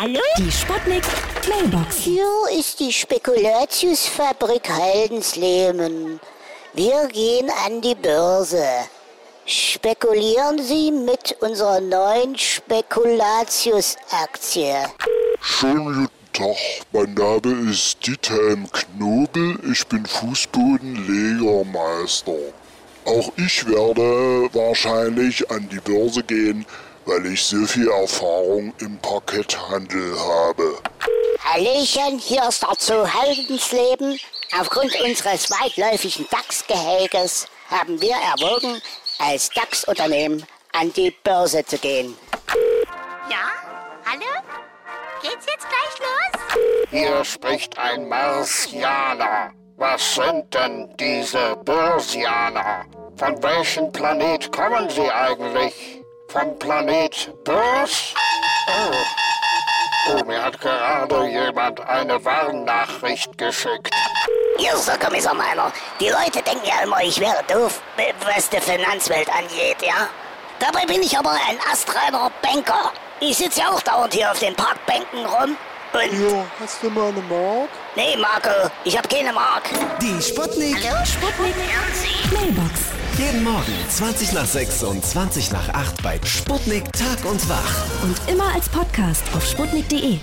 Hallo? Die Sputnik Mailbox. Hier ist die Spekulatiusfabrik Heldensleben. Wir gehen an die Börse. Spekulieren Sie mit unserer neuen Spekulatius-Aktie. Schönen guten Tag, mein Name ist Diethelm Knobel, ich bin Fußbodenlegermeister. Auch ich werde wahrscheinlich an die Börse gehen, weil ich so viel Erfahrung im Parketthandel habe. Hallöchen, hier ist der Zoo Heldensleben. Aufgrund unseres weitläufigen DAX-Gehältes haben wir erwogen, als DAX-Unternehmen an die Börse zu gehen. Ja? Hallo? Geht's jetzt gleich los? Hier spricht ein Marsianer. Was sind denn diese Börsianer? Von welchem Planet kommen sie eigentlich? Vom Planet Börs? Oh. oh, mir hat gerade jemand eine Warnnachricht geschickt. Ist der Kommissar Meiner. Die Leute denken ja immer, ich wäre doof, was die Finanzwelt angeht, ja? Dabei bin ich aber ein astreiner Banker. Ich sitze ja auch dauernd hier auf den Parkbänken rum. Und. Ja, hast du mal eine Mark? Nee, Marco, ich hab keine Mark. Die Sputnik. Hallo? Sputnik Mailbox. Jeden Morgen 20 nach 6 und 20 nach 8 bei Sputnik Tag und Wach. Und immer als Podcast auf sputnik.de.